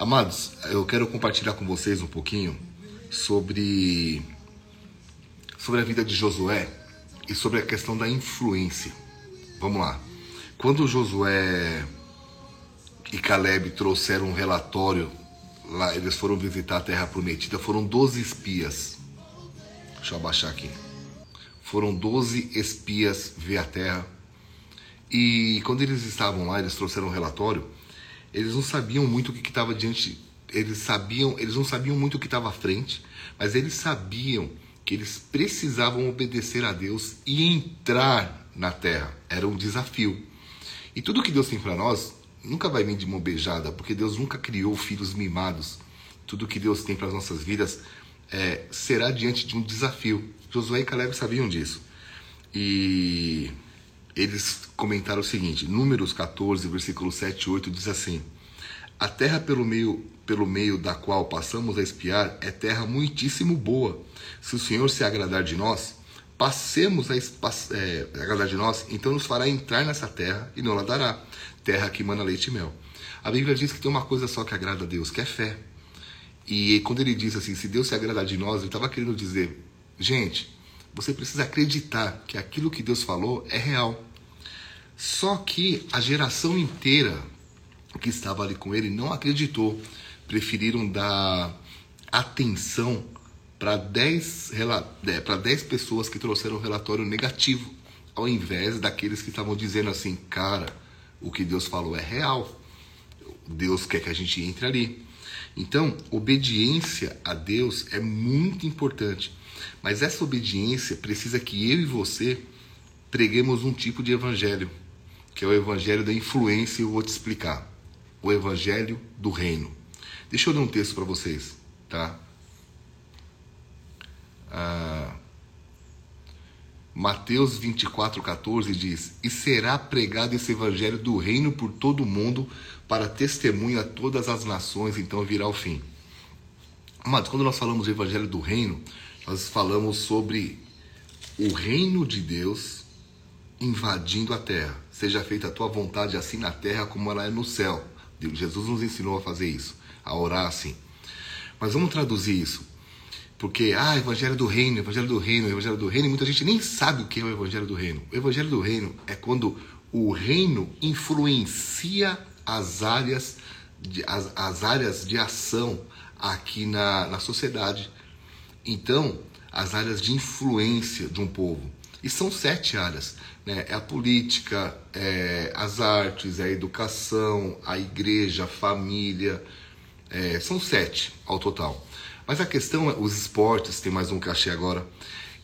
Amados, eu quero compartilhar com vocês um pouquinho sobre sobre a vida de Josué e sobre a questão da influência. Vamos lá. Quando Josué e Caleb trouxeram um relatório lá, eles foram visitar a terra prometida, foram 12 espias. Deixa eu abaixar aqui. Foram 12 espias ver a terra. E quando eles estavam lá, eles trouxeram um relatório, eles não sabiam muito o que estava diante, eles sabiam, eles não sabiam muito o que estava à frente, mas eles sabiam que eles precisavam obedecer a Deus e entrar na terra. Era um desafio. E tudo que Deus tem para nós nunca vai vir de mão beijada, porque Deus nunca criou filhos mimados. Tudo que Deus tem para as nossas vidas é, será diante de um desafio. Josué e Caleb sabiam disso. E eles comentaram o seguinte: Números 14, versículo 7 e 8 diz assim: A terra pelo meio pelo meio da qual passamos a espiar é terra muitíssimo boa. Se o Senhor se agradar de nós, passemos a é, agradar de nós, então nos fará entrar nessa terra e não la dará, terra que mana leite e mel. A Bíblia diz que tem uma coisa só que agrada a Deus, que é fé. E quando ele diz assim, se Deus se agradar de nós, ele estava querendo dizer, gente, você precisa acreditar que aquilo que Deus falou é real. Só que a geração inteira que estava ali com ele não acreditou preferiram dar atenção para 10, para 10 pessoas que trouxeram relatório negativo, ao invés daqueles que estavam dizendo assim, cara, o que Deus falou é real. Deus quer que a gente entre ali. Então, obediência a Deus é muito importante. Mas essa obediência precisa que eu e você preguemos um tipo de evangelho, que é o evangelho da influência, e eu vou te explicar. O evangelho do reino. Deixa eu ler um texto para vocês, tá? Ah, Mateus 24, 14 diz: E será pregado esse evangelho do reino por todo o mundo, para testemunho a todas as nações, então virá o fim. Amados, quando nós falamos do evangelho do reino, nós falamos sobre o reino de Deus invadindo a terra. Seja feita a tua vontade, assim na terra como ela é no céu. Jesus nos ensinou a fazer isso a orar assim. Mas vamos traduzir isso. Porque, ah, Evangelho do Reino, Evangelho do Reino, Evangelho do Reino, e muita gente nem sabe o que é o Evangelho do Reino. O Evangelho do Reino é quando o reino influencia as áreas de, as, as áreas de ação aqui na, na sociedade. Então, as áreas de influência de um povo. E são sete áreas. Né? É a política, é as artes, é a educação, a igreja, a família, é, são sete ao total. Mas a questão é, os esportes, tem mais um cachê agora.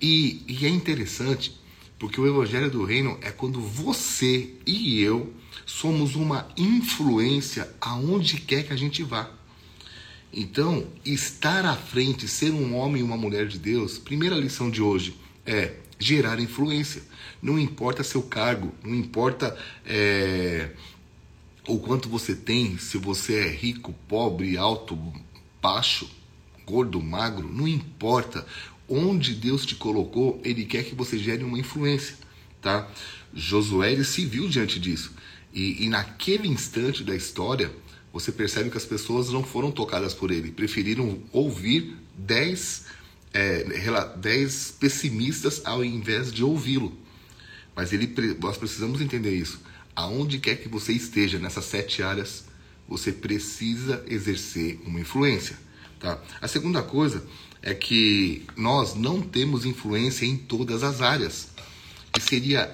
E, e é interessante, porque o Evangelho do Reino é quando você e eu somos uma influência aonde quer que a gente vá. Então, estar à frente, ser um homem e uma mulher de Deus, primeira lição de hoje é gerar influência. Não importa seu cargo, não importa é, o quanto você tem, se você é rico, pobre, alto, baixo, gordo, magro, não importa. Onde Deus te colocou, Ele quer que você gere uma influência, tá? Josué se viu diante disso. E, e naquele instante da história, você percebe que as pessoas não foram tocadas por ele, preferiram ouvir dez, é, dez pessimistas ao invés de ouvi-lo. Mas ele, nós precisamos entender isso aonde quer que você esteja nessas sete áreas, você precisa exercer uma influência. Tá? A segunda coisa é que nós não temos influência em todas as áreas. E seria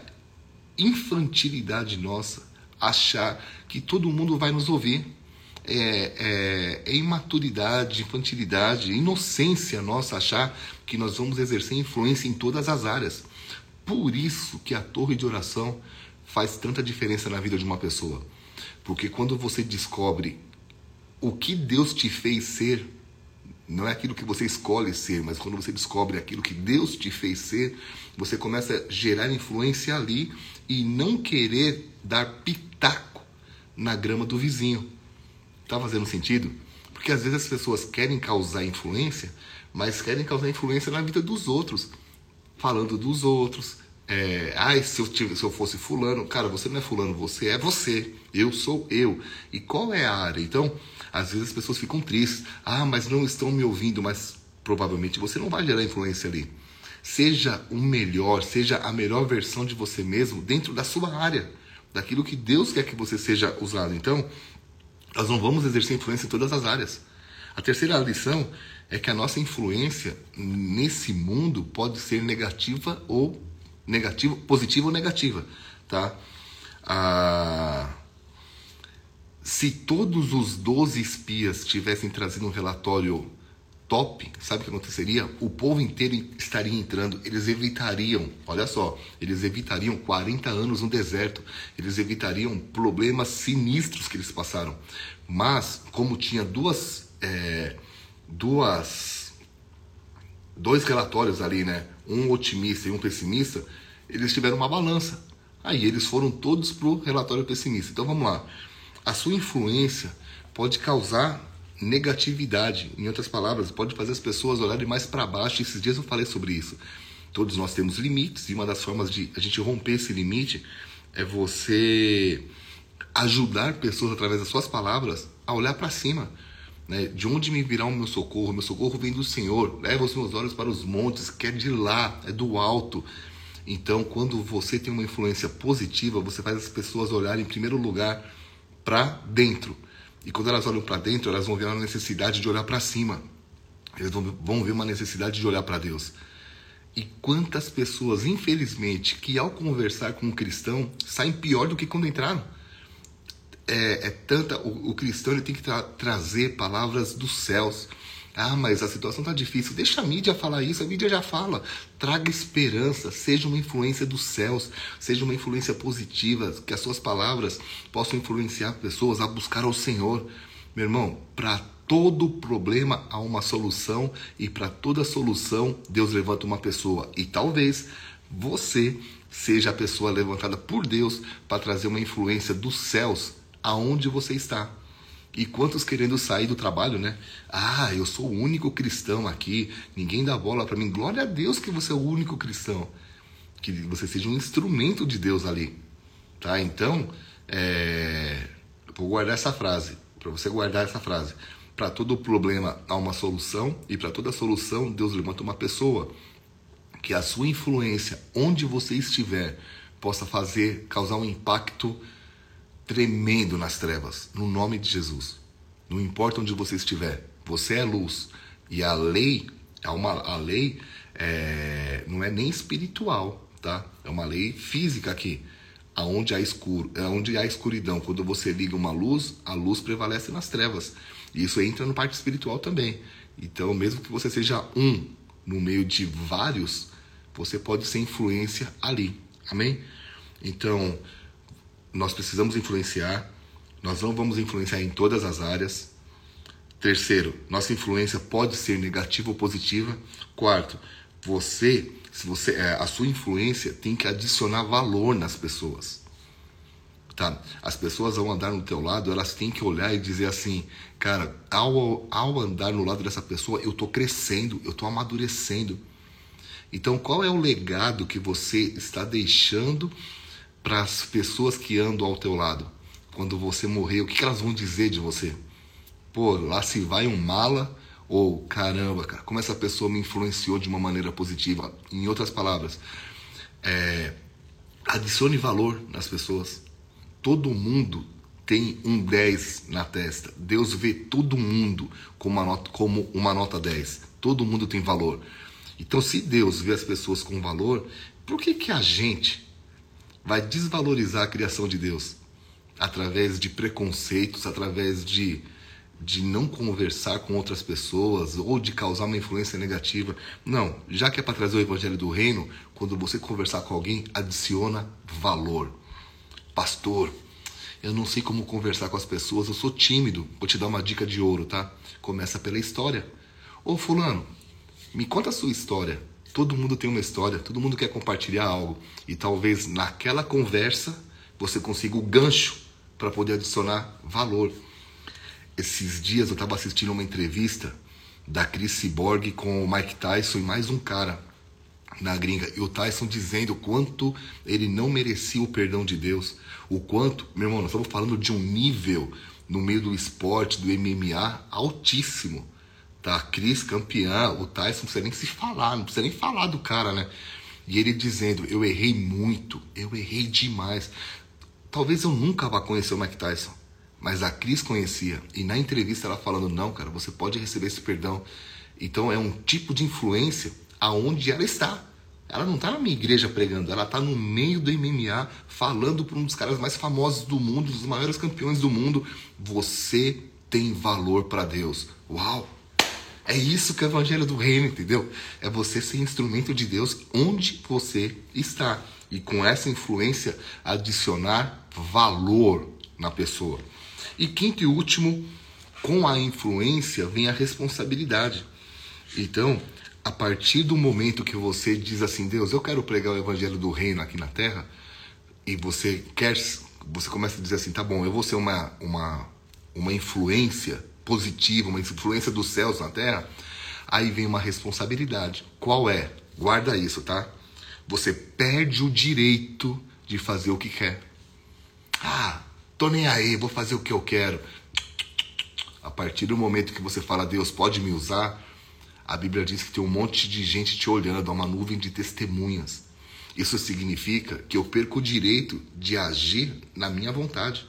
infantilidade nossa achar que todo mundo vai nos ouvir. É, é, é, imaturidade, infantilidade, inocência nossa achar que nós vamos exercer influência em todas as áreas. Por isso que a torre de oração faz tanta diferença na vida de uma pessoa. Porque quando você descobre o que Deus te fez ser, não é aquilo que você escolhe ser, mas quando você descobre aquilo que Deus te fez ser, você começa a gerar influência ali e não querer dar pitaco na grama do vizinho. Tá fazendo sentido? Porque às vezes as pessoas querem causar influência, mas querem causar influência na vida dos outros, falando dos outros, é, ai, se eu, tivesse, se eu fosse fulano, cara, você não é fulano, você é você, eu sou eu. E qual é a área? Então, às vezes as pessoas ficam tristes, ah, mas não estão me ouvindo, mas provavelmente você não vai gerar influência ali. Seja o melhor, seja a melhor versão de você mesmo dentro da sua área, daquilo que Deus quer que você seja usado. Então, nós não vamos exercer influência em todas as áreas. A terceira lição é que a nossa influência nesse mundo pode ser negativa ou negativa, positiva ou negativa, tá? Ah, se todos os 12 espias tivessem trazido um relatório top, sabe o que aconteceria? O povo inteiro estaria entrando, eles evitariam, olha só, eles evitariam 40 anos no deserto, eles evitariam problemas sinistros que eles passaram. Mas, como tinha duas, é, duas, dois relatórios ali, né? Um otimista e um pessimista, eles tiveram uma balança. Aí eles foram todos pro relatório pessimista. Então vamos lá. A sua influência pode causar negatividade. Em outras palavras, pode fazer as pessoas olharem mais para baixo. Esses dias eu falei sobre isso. Todos nós temos limites e uma das formas de a gente romper esse limite é você ajudar pessoas através das suas palavras a olhar para cima. Né? De onde me virá o meu socorro? Meu socorro vem do Senhor. Leva os meus olhos para os montes, que é de lá, é do alto. Então, quando você tem uma influência positiva, você faz as pessoas olharem em primeiro lugar para dentro. E quando elas olham para dentro, elas vão ver a necessidade de olhar para cima. Eles vão ver uma necessidade de olhar para Deus. E quantas pessoas, infelizmente, que ao conversar com um cristão saem pior do que quando entraram? É, é tanta. O, o cristão ele tem que tra trazer palavras dos céus. Ah, mas a situação está difícil. Deixa a mídia falar isso, a mídia já fala. Traga esperança, seja uma influência dos céus, seja uma influência positiva, que as suas palavras possam influenciar pessoas a buscar ao Senhor. Meu irmão, para todo problema há uma solução e para toda solução Deus levanta uma pessoa. E talvez você seja a pessoa levantada por Deus para trazer uma influência dos céus aonde você está. E quantos querendo sair do trabalho, né? Ah, eu sou o único cristão aqui, ninguém dá bola para mim. Glória a Deus que você é o único cristão. Que você seja um instrumento de Deus ali. Tá? Então, é... vou guardar essa frase, para você guardar essa frase. Para todo problema há uma solução, e para toda solução Deus levanta uma pessoa. Que a sua influência, onde você estiver, possa fazer, causar um impacto tremendo nas trevas, no nome de Jesus. Não importa onde você estiver, você é luz. E a lei, é uma, a lei é, não é nem espiritual, tá? É uma lei física aqui. Aonde há escuro, onde há escuridão, quando você liga uma luz, a luz prevalece nas trevas. E isso entra no parte espiritual também. Então, mesmo que você seja um no meio de vários, você pode ser influência ali. Amém? Então, nós precisamos influenciar, nós não vamos influenciar em todas as áreas. Terceiro, nossa influência pode ser negativa ou positiva. Quarto, você, se você, é, a sua influência tem que adicionar valor nas pessoas. Tá? As pessoas vão andar no teu lado, elas têm que olhar e dizer assim, cara, ao, ao andar no lado dessa pessoa, eu estou crescendo, eu estou amadurecendo. Então, qual é o legado que você está deixando para as pessoas que andam ao teu lado. Quando você morrer, o que, elas vão dizer de você? Pô, lá se vai um mala ou caramba, cara, como essa pessoa me influenciou de uma maneira positiva. Em outras palavras, é, adicione valor nas pessoas. Todo mundo tem um 10 na testa. Deus vê todo mundo como uma nota, como uma nota 10. Todo mundo tem valor. Então, se Deus vê as pessoas com valor, por que, que a gente vai desvalorizar a criação de Deus através de preconceitos, através de, de não conversar com outras pessoas ou de causar uma influência negativa. Não, já que é para trazer o evangelho do reino, quando você conversar com alguém, adiciona valor. Pastor, eu não sei como conversar com as pessoas, eu sou tímido. Vou te dar uma dica de ouro, tá? Começa pela história. Ô fulano, me conta a sua história. Todo mundo tem uma história, todo mundo quer compartilhar algo. E talvez naquela conversa você consiga o gancho para poder adicionar valor. Esses dias eu estava assistindo uma entrevista da Chris Borg com o Mike Tyson e mais um cara. na gringa. E o Tyson dizendo o quanto ele não merecia o perdão de Deus. O quanto, meu irmão, nós estamos falando de um nível no meio do esporte, do MMA, altíssimo. Tá? Cris campeã, o Tyson não precisa nem se falar, não precisa nem falar do cara, né? E ele dizendo: Eu errei muito, eu errei demais. Talvez eu nunca vá conhecer o Mike Tyson, mas a Cris conhecia. E na entrevista ela falando: Não, cara, você pode receber esse perdão. Então é um tipo de influência aonde ela está. Ela não está na minha igreja pregando, ela está no meio do MMA, falando para um dos caras mais famosos do mundo, dos maiores campeões do mundo. Você tem valor para Deus. Uau! É isso que é o evangelho do reino, entendeu? É você ser instrumento de Deus onde você está. E com essa influência adicionar valor na pessoa. E quinto e último, com a influência vem a responsabilidade. Então, a partir do momento que você diz assim, Deus, eu quero pregar o evangelho do reino aqui na terra, e você quer, você começa a dizer assim, tá bom, eu vou ser uma, uma, uma influência positiva, uma influência dos céus na terra, aí vem uma responsabilidade. Qual é? Guarda isso, tá? Você perde o direito de fazer o que quer. Ah, tô nem aí, vou fazer o que eu quero. A partir do momento que você fala, Deus pode me usar, a Bíblia diz que tem um monte de gente te olhando, uma nuvem de testemunhas. Isso significa que eu perco o direito de agir na minha vontade.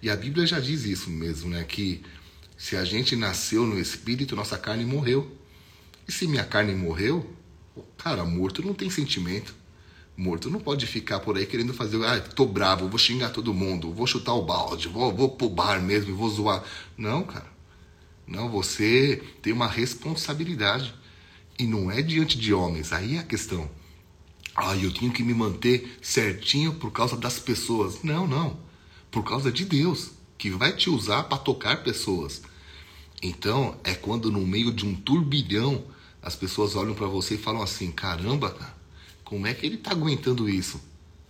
E a Bíblia já diz isso mesmo, né? Que se a gente nasceu no espírito, nossa carne morreu. E se minha carne morreu, cara, morto não tem sentimento. Morto não pode ficar por aí querendo fazer, ah, tô bravo, vou xingar todo mundo, vou chutar o balde, vou, vou pro bar mesmo, vou zoar. Não, cara. Não, você tem uma responsabilidade. E não é diante de homens, aí é a questão. Ah, eu tenho que me manter certinho por causa das pessoas. Não, não. Por causa de Deus, que vai te usar para tocar pessoas. Então, é quando no meio de um turbilhão as pessoas olham para você e falam assim: caramba, cara, como é que ele está aguentando isso?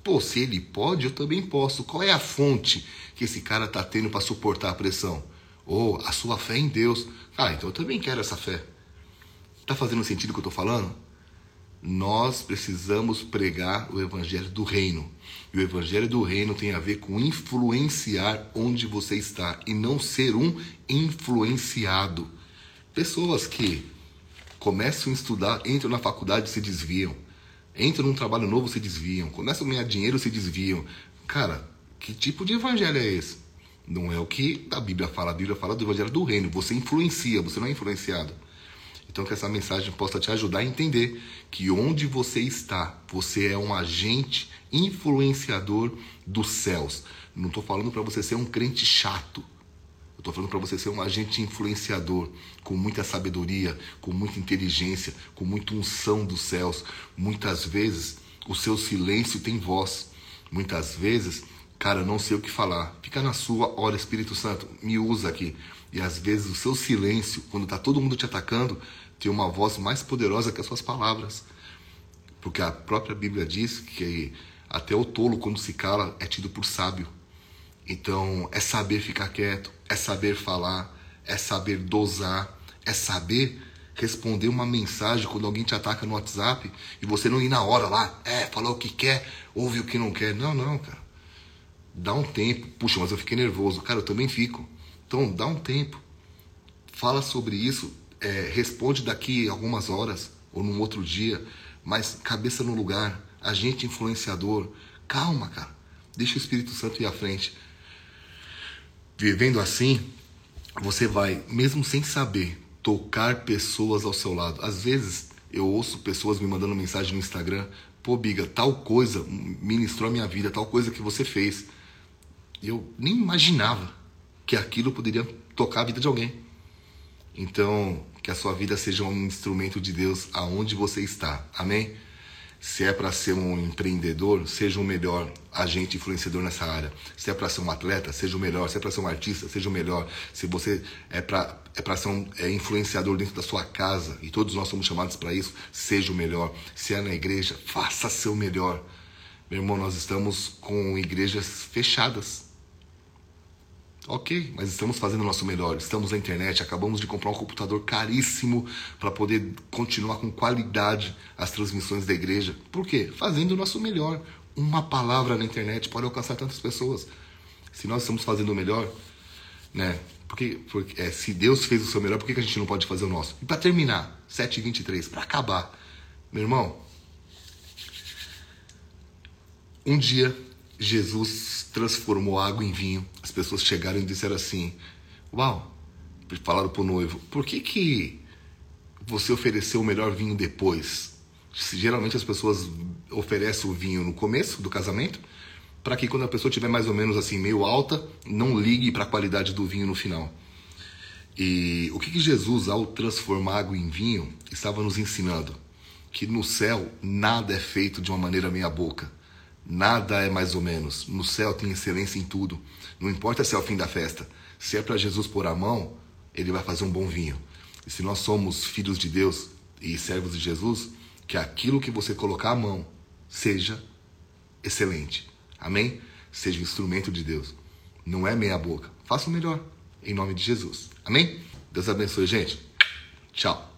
Pô, se ele pode, eu também posso. Qual é a fonte que esse cara está tendo para suportar a pressão? Ou a sua fé em Deus. Ah, então eu também quero essa fé. Tá fazendo sentido o que eu estou falando? Nós precisamos pregar o evangelho do reino. E o evangelho do reino tem a ver com influenciar onde você está e não ser um influenciado. Pessoas que começam a estudar, entram na faculdade e se desviam. Entram num trabalho novo se desviam. Começam a ganhar dinheiro se desviam. Cara, que tipo de evangelho é esse? Não é o que a Bíblia fala. A Bíblia fala do evangelho do reino. Você influencia, você não é influenciado. Então que essa mensagem possa te ajudar a entender que onde você está, você é um agente influenciador dos céus. Não estou falando para você ser um crente chato. Estou falando para você ser um agente influenciador, com muita sabedoria, com muita inteligência, com muita unção dos céus. Muitas vezes o seu silêncio tem voz. Muitas vezes Cara, não sei o que falar. Fica na sua, ora Espírito Santo, me usa aqui. E às vezes o seu silêncio, quando está todo mundo te atacando, tem uma voz mais poderosa que as suas palavras. Porque a própria Bíblia diz que até o tolo, quando se cala, é tido por sábio. Então, é saber ficar quieto, é saber falar, é saber dosar, é saber responder uma mensagem quando alguém te ataca no WhatsApp e você não ir na hora lá, é, falar o que quer, ouve o que não quer. Não, não, cara. Dá um tempo. Puxa, mas eu fiquei nervoso. Cara, eu também fico. Então, dá um tempo. Fala sobre isso. É, responde daqui algumas horas ou num outro dia. Mas cabeça no lugar. Agente influenciador. Calma, cara. Deixa o Espírito Santo ir à frente. Vivendo assim, você vai, mesmo sem saber, tocar pessoas ao seu lado. Às vezes eu ouço pessoas me mandando mensagem no Instagram: pô, Biga, tal coisa ministrou a minha vida, tal coisa que você fez. Eu nem imaginava que aquilo poderia tocar a vida de alguém. Então, que a sua vida seja um instrumento de Deus aonde você está. Amém? Se é para ser um empreendedor, seja o melhor agente influenciador nessa área. Se é para ser um atleta, seja o melhor. Se é para ser um artista, seja o melhor. Se você é para é para ser um é influenciador dentro da sua casa, e todos nós somos chamados para isso, seja o melhor. Se é na igreja, faça seu melhor. Meu irmão, nós estamos com igrejas fechadas Ok, mas estamos fazendo o nosso melhor. Estamos na internet, acabamos de comprar um computador caríssimo para poder continuar com qualidade as transmissões da igreja. Por quê? Fazendo o nosso melhor. Uma palavra na internet pode alcançar tantas pessoas. Se nós estamos fazendo o melhor, né? Porque, porque é, se Deus fez o seu melhor, por que, a gente não pode fazer o nosso? E para terminar, 7h23, para acabar, meu irmão, um dia Jesus transformou água em vinho. As pessoas chegaram e disseram assim: Uau! Falaram para o noivo: Por que, que você ofereceu o melhor vinho depois? Geralmente as pessoas oferecem o vinho no começo do casamento, para que quando a pessoa estiver mais ou menos assim, meio alta, não ligue para a qualidade do vinho no final. E o que, que Jesus, ao transformar água em vinho, estava nos ensinando? Que no céu nada é feito de uma maneira meia-boca Nada é mais ou menos. No céu tem excelência em tudo. Não importa se é o fim da festa. Se é para Jesus pôr a mão, ele vai fazer um bom vinho. E se nós somos filhos de Deus e servos de Jesus, que aquilo que você colocar a mão seja excelente. Amém? Seja instrumento de Deus. Não é meia boca. Faça o melhor. Em nome de Jesus. Amém? Deus abençoe, gente. Tchau.